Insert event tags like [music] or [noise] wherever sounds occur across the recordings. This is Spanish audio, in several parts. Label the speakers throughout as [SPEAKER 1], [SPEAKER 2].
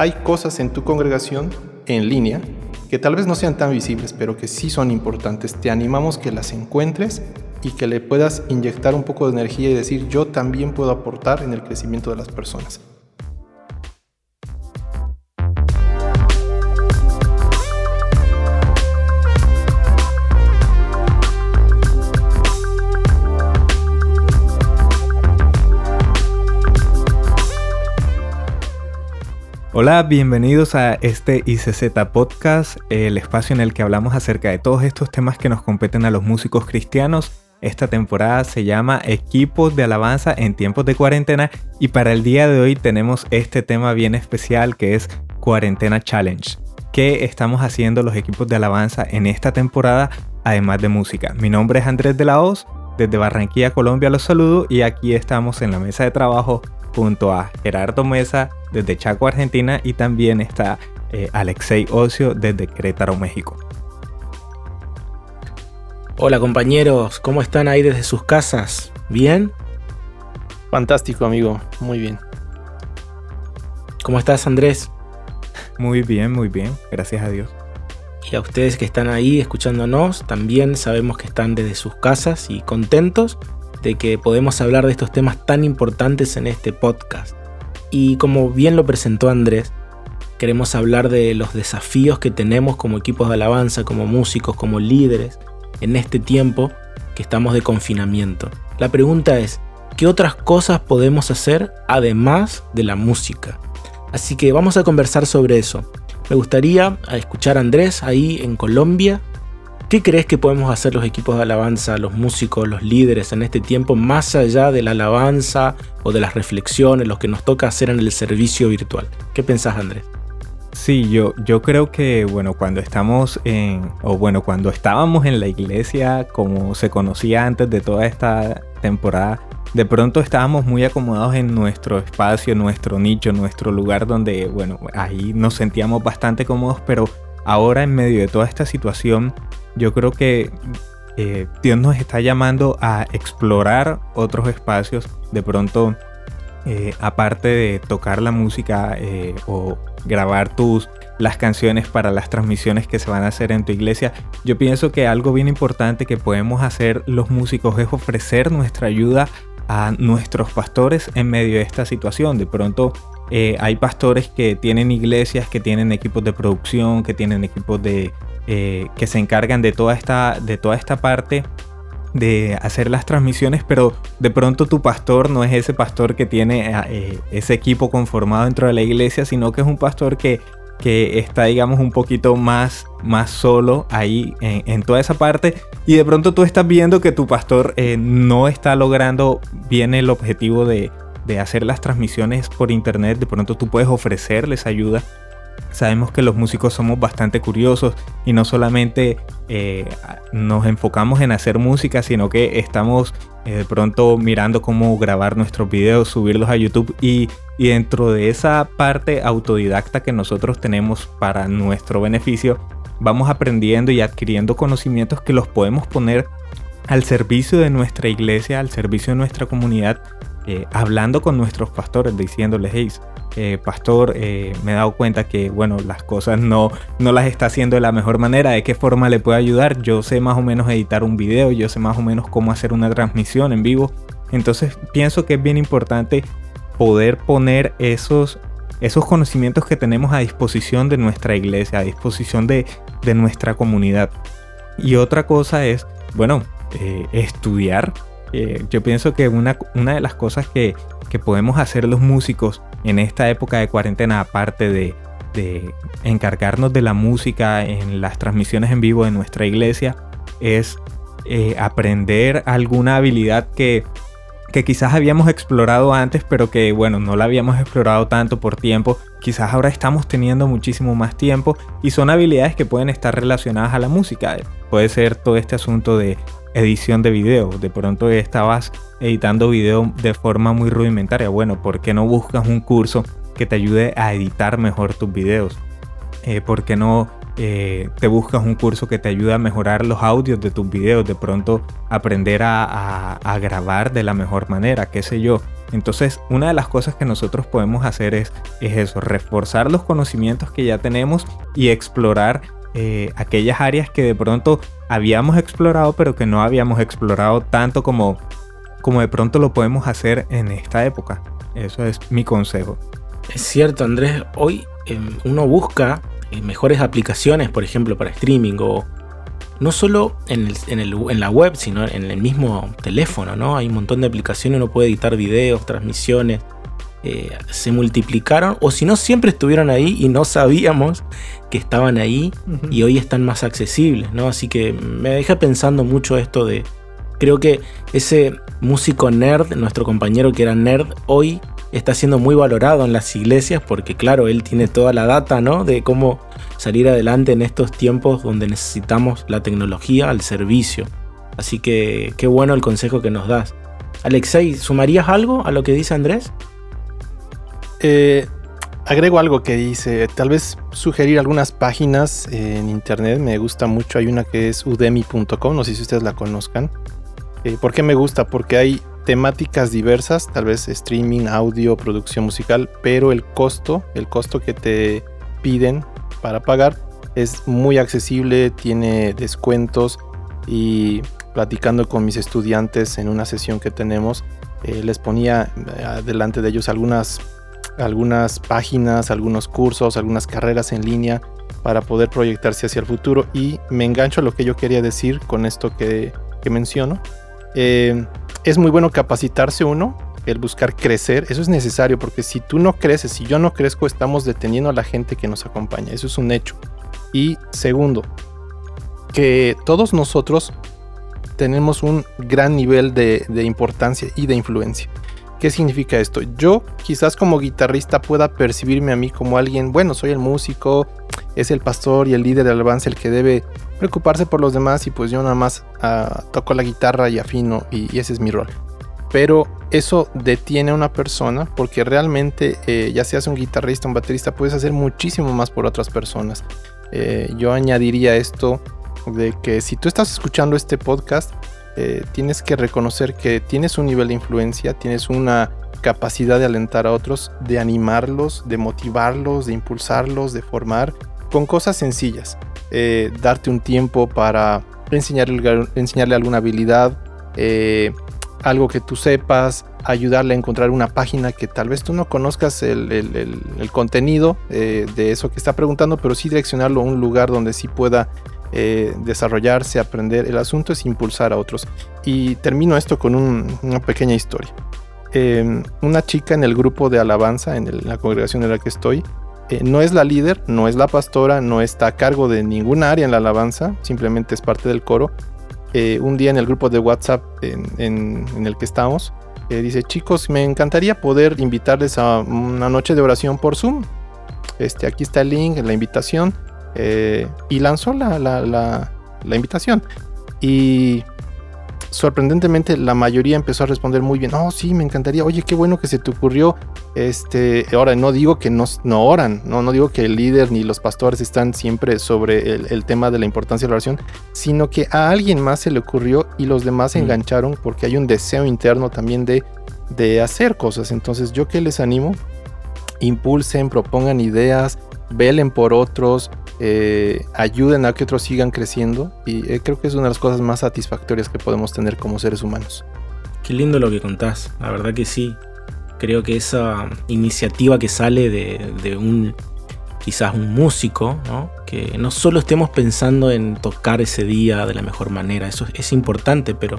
[SPEAKER 1] hay cosas en tu congregación en línea que tal vez no sean tan visibles, pero que sí son importantes. Te animamos que las encuentres y que le puedas inyectar un poco de energía y decir yo también puedo aportar en el crecimiento de las personas.
[SPEAKER 2] Hola, bienvenidos a este ICZ Podcast, el espacio en el que hablamos acerca de todos estos temas que nos competen a los músicos cristianos. Esta temporada se llama Equipos de Alabanza en tiempos de cuarentena y para el día de hoy tenemos este tema bien especial que es Cuarentena Challenge. ¿Qué estamos haciendo los equipos de alabanza en esta temporada además de música? Mi nombre es Andrés de la Hoz, desde Barranquilla, Colombia los saludo y aquí estamos en la mesa de trabajo junto a Gerardo Mesa desde Chaco, Argentina y también está eh, Alexei Ocio desde Querétaro, México.
[SPEAKER 3] Hola compañeros, ¿cómo están ahí desde sus casas? ¿Bien?
[SPEAKER 1] Fantástico amigo, muy bien.
[SPEAKER 3] ¿Cómo estás Andrés?
[SPEAKER 2] Muy bien, muy bien, gracias a Dios.
[SPEAKER 3] Y a ustedes que están ahí escuchándonos, también sabemos que están desde sus casas y contentos de que podemos hablar de estos temas tan importantes en este podcast. Y como bien lo presentó Andrés, queremos hablar de los desafíos que tenemos como equipos de alabanza, como músicos, como líderes, en este tiempo que estamos de confinamiento. La pregunta es, ¿qué otras cosas podemos hacer además de la música? Así que vamos a conversar sobre eso. Me gustaría escuchar a Andrés ahí en Colombia ¿Qué crees que podemos hacer los equipos de alabanza, los músicos, los líderes en este tiempo, más allá de la alabanza o de las reflexiones, lo que nos toca hacer en el servicio virtual? ¿Qué pensás, Andrés?
[SPEAKER 2] Sí, yo, yo creo que, bueno, cuando estamos en, o bueno, cuando estábamos en la iglesia, como se conocía antes de toda esta temporada, de pronto estábamos muy acomodados en nuestro espacio, nuestro nicho, nuestro lugar donde, bueno, ahí nos sentíamos bastante cómodos, pero ahora en medio de toda esta situación, yo creo que eh, Dios nos está llamando a explorar otros espacios. De pronto, eh, aparte de tocar la música eh, o grabar tus las canciones para las transmisiones que se van a hacer en tu iglesia, yo pienso que algo bien importante que podemos hacer los músicos es ofrecer nuestra ayuda a nuestros pastores en medio de esta situación. De pronto hay pastores que tienen iglesias, que tienen equipos de producción, que tienen equipos de, eh, que se encargan de toda, esta, de toda esta parte de hacer las transmisiones, pero de pronto tu pastor no es ese pastor que tiene eh, ese equipo conformado dentro de la iglesia, sino que es un pastor que, que está, digamos, un poquito más, más solo ahí en, toda esa parte. Y de pronto tú estás viendo que tu pastor eh, no está logrando bien el objetivo de, de hacer las transmisiones por internet. De pronto tú puedes ofrecerles ayuda Sabemos que los músicos somos bastante curiosos y no solamente eh, nos enfocamos en hacer música, sino que estamos eh, de pronto mirando cómo grabar nuestros videos, subirlos a YouTube y, y dentro de esa parte autodidacta que nosotros tenemos para nuestro beneficio, vamos aprendiendo y adquiriendo conocimientos que los podemos poner al servicio de nuestra iglesia, al servicio de nuestra comunidad, eh, hablando con nuestros pastores, diciéndoles, hey, eh, pastor, eh, me he dado cuenta que, bueno, las cosas no, no las está haciendo de la mejor manera, de qué forma le puedo ayudar, yo sé más o menos editar un video, yo sé más o menos cómo hacer una transmisión en vivo, entonces pienso que es bien importante poder poner esos, esos conocimientos que tenemos a disposición de nuestra iglesia, a disposición de, de nuestra comunidad. Y otra cosa es, bueno, estudiar. Yo pienso que una, una de las cosas que, que podemos hacer los músicos en esta época de cuarentena, aparte de, encargarnos de la música en las transmisiones en vivo de nuestra iglesia, es eh, aprender alguna habilidad que, que quizás habíamos explorado antes, pero que bueno, no la habíamos explorado tanto por tiempo. Quizás ahora estamos teniendo muchísimo más tiempo y son habilidades que pueden estar relacionadas a la música. Puede ser todo este asunto de edición de video. De pronto estabas editando video de forma muy rudimentaria. Bueno, ¿por qué no buscas un curso que te ayude a editar mejor tus videos? Eh, ¿Por qué no eh, te buscas un curso que te ayude a mejorar los audios de tus videos? De pronto aprender a, grabar de la mejor manera, qué sé yo. Entonces, una de las cosas que nosotros podemos hacer es, es eso, reforzar los conocimientos que ya tenemos y explorar eh, aquellas áreas que de pronto habíamos explorado, pero que no habíamos explorado tanto como, como de pronto lo podemos hacer en esta época. Eso es mi consejo.
[SPEAKER 3] Es cierto, Andrés. Hoy em, uno busca eh, mejores aplicaciones, por ejemplo, para streaming o no solo en, en, la web, sino en el mismo teléfono, ¿no? Hay un montón de aplicaciones, uno puede editar videos, transmisiones. Eh, se multiplicaron o si no siempre estuvieron ahí y no sabíamos que estaban ahí y hoy están más accesibles, ¿no? Así que me deja pensando mucho esto de, creo que ese músico nerd, nuestro compañero que era nerd, hoy está siendo muy valorado en las iglesias porque claro, él tiene toda la data, ¿no? De cómo salir adelante en estos tiempos donde necesitamos la tecnología al servicio. Así que qué bueno el consejo que nos das. Alexei, ¿sumarías algo a lo que dice Andrés?
[SPEAKER 1] Eh, agrego algo que dice, tal vez sugerir algunas páginas en internet, me gusta mucho, hay una que es udemy.com, no sé si ustedes la conozcan. Eh, ¿Por qué me gusta? Porque hay temáticas diversas, tal vez streaming, audio, producción musical, pero el costo, el costo que te piden para pagar es muy accesible, tiene descuentos y platicando con mis estudiantes en una sesión que tenemos, eh, les ponía delante de ellos algunas algunas páginas, algunos cursos, algunas carreras en línea para poder proyectarse hacia el futuro. Y me engancho a lo que yo quería decir con esto que, menciono. Eh, es muy bueno capacitarse uno, el buscar crecer, eso es necesario porque si tú no creces, si yo no crezco, estamos deteniendo a la gente que nos acompaña, eso es un hecho. Y segundo, que todos nosotros tenemos un gran nivel de importancia y de influencia. ¿Qué significa esto? Yo quizás como guitarrista pueda percibirme a mí como alguien, bueno, soy el músico, es el pastor y el líder del alabanza el que debe preocuparse por los demás y pues yo nada más ah, toco la guitarra y afino y, ese es mi rol. Pero eso detiene a una persona porque realmente eh, ya seas un guitarrista, un baterista, puedes hacer muchísimo más por otras personas. Eh, yo añadiría esto de que si tú estás escuchando este podcast, eh, tienes que reconocer que tienes un nivel de influencia, tienes una capacidad de alentar a otros, de animarlos, de motivarlos, de impulsarlos, de formar con cosas sencillas. Eh, darte un tiempo para enseñarle, alguna habilidad, eh, algo que tú sepas, ayudarle a encontrar una página que tal vez tú no conozcas el, contenido de eso que está preguntando, pero sí direccionarlo a un lugar donde sí pueda eh, desarrollarse, aprender. El asunto es impulsar a otros. Y termino esto con una pequeña historia. Em, una chica en el grupo de alabanza, en, la congregación en la que estoy, eh, no es la líder, no es la pastora, no está a cargo de ninguna área en la alabanza, simplemente es parte del coro. Eh, un día en el grupo de WhatsApp en, el que estamos, dice, chicos, me encantaría poder invitarles a una noche de oración por Zoom. Este, aquí está el link, la invitación. Eh, y lanzó la, la, invitación. Y sorprendentemente la mayoría empezó a responder muy bien. Oh, sí, me encantaría. Oye, qué bueno que se te ocurrió. Este, ahora no digo que no, no oran, no, no digo que el líder ni los pastores están siempre sobre el, tema de la importancia de la oración, sino que a alguien más se le ocurrió y los demás se mm. engancharon porque hay un deseo interno también de, de hacer cosas. Entonces, yo que les animo, impulsen, propongan ideas, velen por otros, eh, ayuden a que otros sigan creciendo y eh, creo que es una de las cosas más satisfactorias que podemos tener como seres humanos.
[SPEAKER 3] Qué lindo lo que contás, la verdad que sí. Creo que esa iniciativa que sale de, un quizás un músico, que no solo estemos pensando en tocar ese día de la mejor manera, eso es importante, pero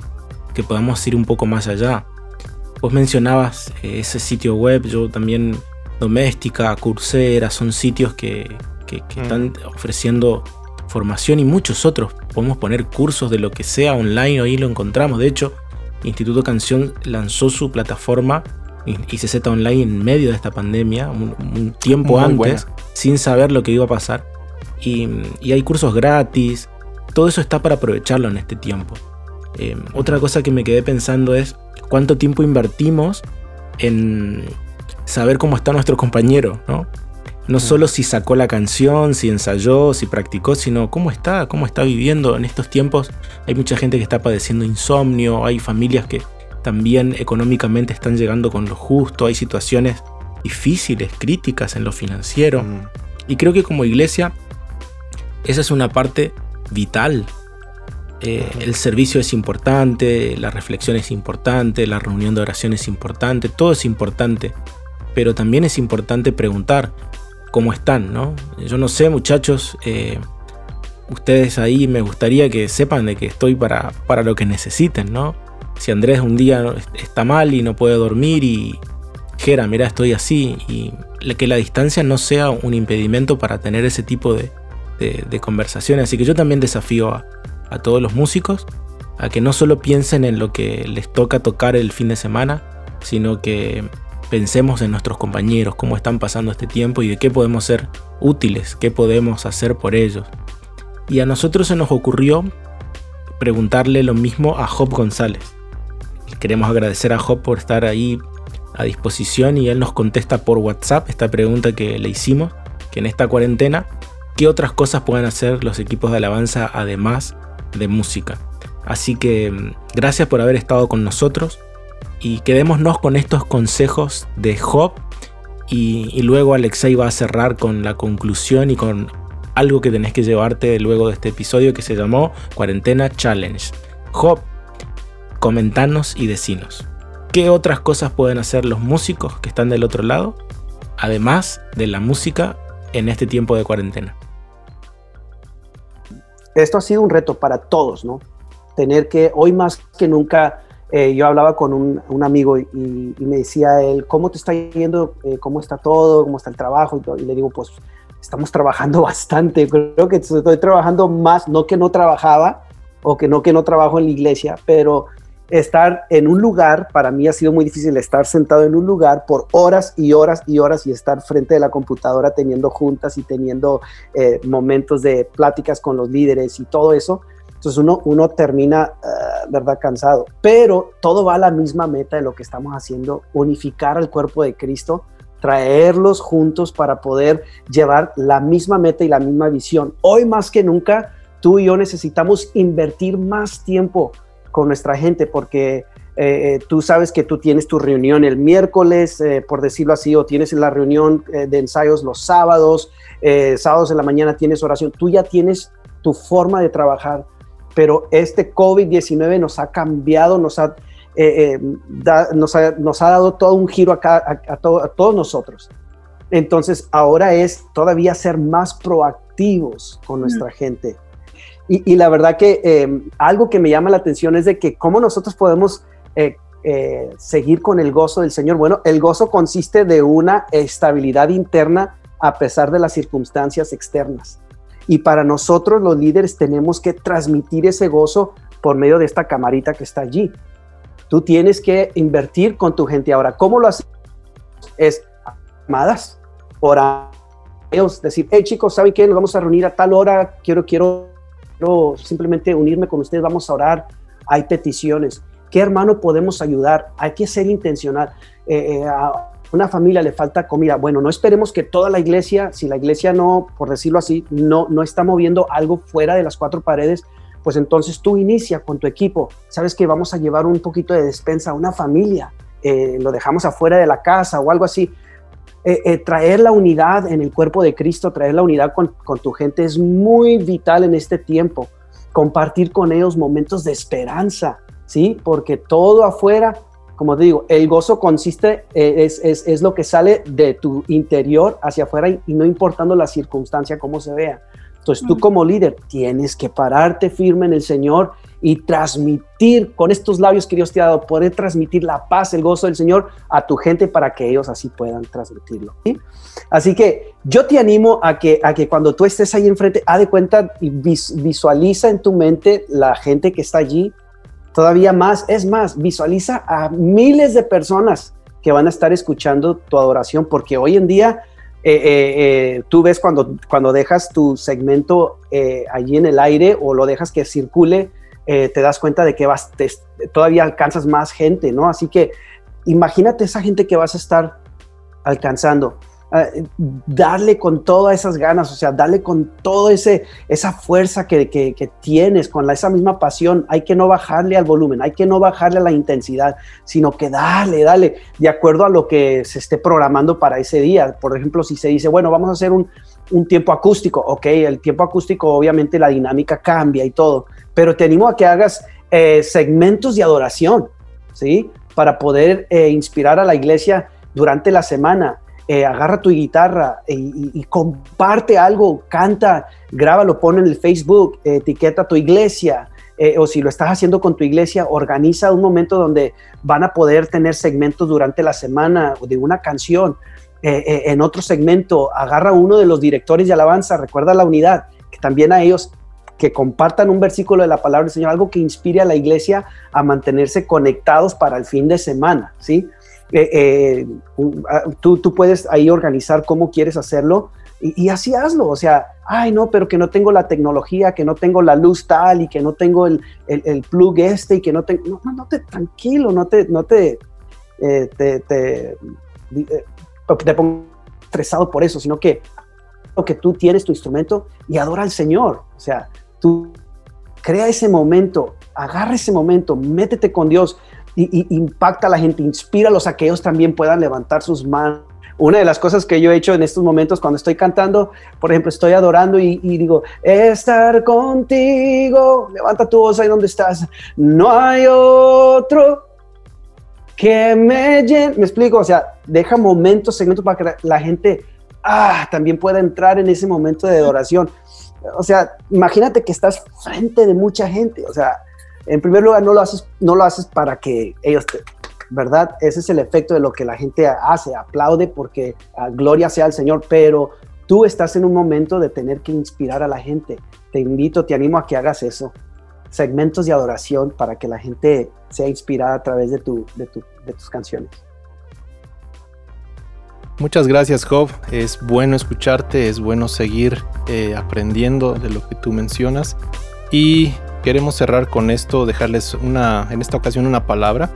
[SPEAKER 3] que podamos ir un poco más allá. Vos mencionabas eh, ese sitio web, yo también Doméstica, Coursera, son sitios que, mm. están ofreciendo formación y muchos otros. Podemos poner cursos de lo que sea online, ahí lo encontramos. De hecho, Instituto Canción lanzó su plataforma ICZ Online en medio de esta pandemia, un, tiempo antes, sin saber lo que iba a pasar. Y, hay cursos gratis. Todo eso está para aprovecharlo en este tiempo. Eh, otra cosa que me quedé pensando es cuánto tiempo invertimos en, saber cómo está nuestro compañero, ¿no? No solo si sacó la canción, si ensayó, si practicó, sino cómo está, cómo está viviendo en estos tiempos. Hay mucha gente que está padeciendo insomnio, hay familias que también económicamente están llegando con lo justo, hay situaciones difíciles, críticas en lo financiero. Y creo que como iglesia, esa es una parte vital. Eh, el servicio es importante, la reflexión es importante, la reunión de oración es importante, todo es importante. Pero también es importante preguntar cómo están, ¿no? Yo no sé, muchachos, eh, ustedes ahí me gustaría que sepan de que estoy para, para lo que necesiten, ¿no? Si Andrés un día está mal y no puede dormir y Jera, mira, estoy así y que la distancia no sea un impedimento para tener ese tipo de, conversaciones. Así que yo también desafío a, a todos los músicos a que no solo piensen en lo que les toca tocar el fin de semana, sino que pensemos en nuestros compañeros, cómo están pasando este tiempo y de qué podemos ser útiles, qué podemos hacer por ellos. Y a nosotros se nos ocurrió preguntarle lo mismo a Job González. Queremos agradecer a Job por estar ahí a disposición y él nos contesta por WhatsApp esta pregunta que le hicimos, que en esta cuarentena, ¿qué otras cosas pueden hacer los equipos de alabanza además de música? Así que mm, gracias por haber estado con nosotros y quedémonos con estos consejos de Job y, luego Alexei va a cerrar con la conclusión y con algo que tenés que llevarte luego de este episodio que se llamó Cuarentena Challenge. Job, comentanos y decinos. ¿Qué otras cosas pueden hacer los músicos que están del otro lado? Además de la música en este tiempo de cuarentena.
[SPEAKER 4] Esto ha sido un reto para todos, ¿no? Tener que, hoy más que nunca, eh, yo hablaba con un, amigo y, me decía él, ¿cómo te está yendo? Eh, ¿Cómo está todo? ¿Cómo está el trabajo? Y, y le digo, pues estamos trabajando [laughs] bastante. Creo que estoy trabajando más, no que no trabajaba o que no que no trabajo en la iglesia, pero estar en un lugar, para mí ha sido muy difícil estar sentado en un lugar por horas y horas y horas y estar frente de la computadora teniendo juntas y teniendo eh, momentos de pláticas con los líderes y todo eso. Entonces uno, uno termina, ah, ¿verdad?, cansado. Pero todo va a la misma meta de lo que estamos haciendo, unificar al cuerpo de Cristo, traerlos juntos para poder llevar la misma meta y la misma visión. Hoy más que nunca, tú y yo necesitamos invertir más tiempo con nuestra gente porque eh, tú sabes que tú tienes tu reunión el miércoles, eh, por decirlo así, o tienes la reunión eh, de ensayos los sábados, sábados en la mañana tienes oración, tú ya tienes tu forma de trabajar, pero este COVID-19 nos ha cambiado, nos ha, nos ha, dado todo un giro acá, a, a todos nosotros. Entonces, ahora es todavía ser más proactivos con nuestra gente y, la verdad que eh, algo que me llama la atención es de que cómo nosotros podemos eh, eh, seguir con el gozo del Señor. Bueno, el gozo consiste de una estabilidad interna a pesar de las circunstancias externas. Y para nosotros los líderes tenemos que transmitir ese gozo por medio de esta camarita que está allí. Tú tienes que invertir con tu gente. Ahora, ¿cómo lo haces? Es llamadas, orar, decir, hey chicos, ¿saben qué? Nos vamos a reunir a tal hora, quiero, quiero simplemente unirme con ustedes, vamos a orar, hay peticiones. ¿Qué hermano podemos ayudar? Hay que ser intencional. Eh, eh, a una familia le falta comida. Bueno, no esperemos que toda la iglesia, si la iglesia no, por decirlo así, no, no está moviendo algo fuera de las cuatro paredes, pues entonces tú inicia con tu equipo. Sabes que vamos a llevar un poquito de despensa a una familia, eh, lo dejamos afuera de la casa o algo así. Traer la unidad en el cuerpo de Cristo, traer la unidad con, tu gente es muy vital en este tiempo. Compartir con ellos momentos de esperanza, ¿sí? Porque todo afuera, como te digo, el gozo consiste, eh, es, es, lo que sale de tu interior hacia afuera y, y no importando la circunstancia, cómo se vea. Entonces tú como líder tienes que pararte firme en el Señor y transmitir con estos labios que Dios te ha dado, poder transmitir la paz, el gozo del Señor a tu gente para que ellos así puedan transmitirlo. Así que yo te animo a que, a que cuando tú estés ahí enfrente, haz de cuenta y visualiza en tu mente la gente que está allí. Todavía más, es más, visualiza a miles de personas que van a estar escuchando tu adoración, porque hoy en día eh, eh, eh, tú ves cuando, cuando dejas tu segmento allí en el aire o lo dejas que circule, te das cuenta de que vas, todavía alcanzas más gente, ¿no? Así que imagínate esa gente que vas a estar alcanzando. Darle con todas esas ganas, o sea, darle con toda esa fuerza que, tienes, con esa misma pasión. Hay que no bajarle al volumen, hay que no bajarle a la intensidad, sino que dale, dale, de acuerdo a lo que se esté programando para ese día. Por ejemplo, si se dice, bueno, vamos a hacer un, un tiempo acústico, ok, el tiempo acústico obviamente la dinámica cambia y todo, pero te animo a que hagas eh, segmentos de adoración, ¿sí? Para poder eh, inspirar a la iglesia durante la semana eh, agarra tu guitarra y, comparte algo, canta, grábalo, pone en el Facebook, etiqueta tu iglesia, eh, o si lo estás haciendo con tu iglesia, organiza un momento donde van a poder tener segmentos durante la semana de una canción. Eh, en otro segmento, agarra uno de los directores de alabanza, recuerda la unidad, que también a ellos que compartan un versículo de la palabra del Señor, algo que inspire a la iglesia a mantenerse conectados para el fin de semana, ¿sí? Eh, eh, tú, tú, puedes ahí organizar cómo quieres hacerlo y, así hazlo. O sea, ay, no, pero que no tengo la tecnología, que no tengo la luz tal y que no tengo el, el, plug este y que no tengo. No, no, no te, tranquilo, no te, no te, eh, te, te, te pongo estresado por eso, sino que lo que tú tienes tu instrumento y adora al Señor. O sea, tú crea ese momento, agarra ese momento, métete con Dios y, impacta a la gente, inspíralos a que ellos también puedan levantar sus manos. Una de las cosas que yo he hecho en estos momentos cuando estoy cantando, por ejemplo, estoy adorando y, digo, estar contigo, levanta tu voz ahí donde estás, no hay otro que me llene, me explico, o sea, deja momentos, segmentos para que la, gente ah, también pueda entrar en ese momento de adoración. O sea, imagínate que estás frente de mucha gente, o sea, en primer lugar, no lo haces, no lo haces para que ellos te, ¿verdad? Ese es el efecto de lo que la gente hace, aplaude porque ah, gloria sea al Señor, pero tú estás en un momento de tener que inspirar a la gente. Te invito, te animo a que hagas eso. Segmentos de adoración para que la gente sea inspirada a través de, tu, de, tus canciones.
[SPEAKER 1] Muchas gracias, Job. Es bueno escucharte, es bueno seguir eh, aprendiendo de lo que tú mencionas. Y queremos cerrar con esto, dejarles una, en esta ocasión una palabra.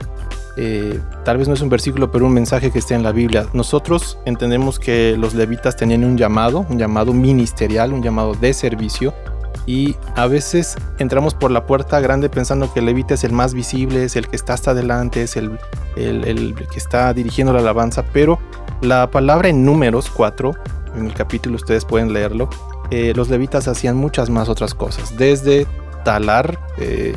[SPEAKER 1] Eh, tal vez no es un versículo, pero un mensaje que esté en la Biblia. Nosotros entendemos que los levitas tenían un llamado, un llamado ministerial, un llamado de servicio. Y a veces entramos por la puerta grande pensando que el levita es el más visible, es el que está hasta adelante, es el, el, que está dirigiendo la alabanza. Pero la palabra en números 4, en el capítulo ustedes pueden leerlo, eh, los levitas hacían muchas más otras cosas. Desde talar eh,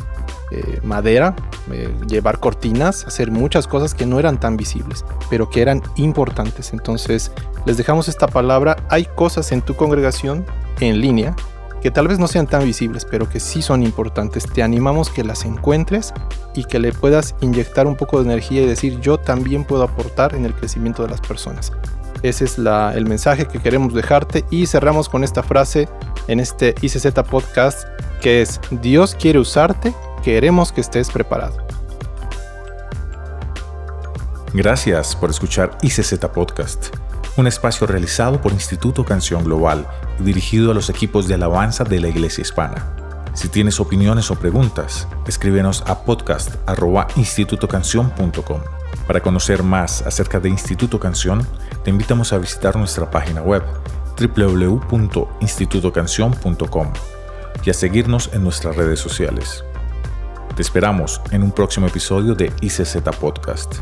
[SPEAKER 1] eh, madera, eh, llevar cortinas, hacer muchas cosas que no eran tan visibles, pero que eran importantes. Entonces, les dejamos esta palabra. Hay cosas en tu congregación en línea que tal vez no sean tan visibles, pero que sí son importantes. Te animamos que las encuentres y que le puedas inyectar un poco de energía y decir yo también puedo aportar en el crecimiento de las personas. Ese es el mensaje que queremos dejarte y cerramos con esta frase en este ICZ podcast que es Dios quiere usarte, queremos que estés preparado.
[SPEAKER 5] Gracias por escuchar ICZ Podcast, un espacio realizado por Instituto Canción Global y dirigido a los equipos de alabanza de la Iglesia Hispana. Si tienes opiniones o preguntas, escríbenos a podcast.institutocanción.com. Para conocer más acerca de Instituto Canción, te invitamos a visitar nuestra página web www.institutocanción.com y a seguirnos en nuestras redes sociales. Te esperamos en un próximo episodio de ICZ Podcast.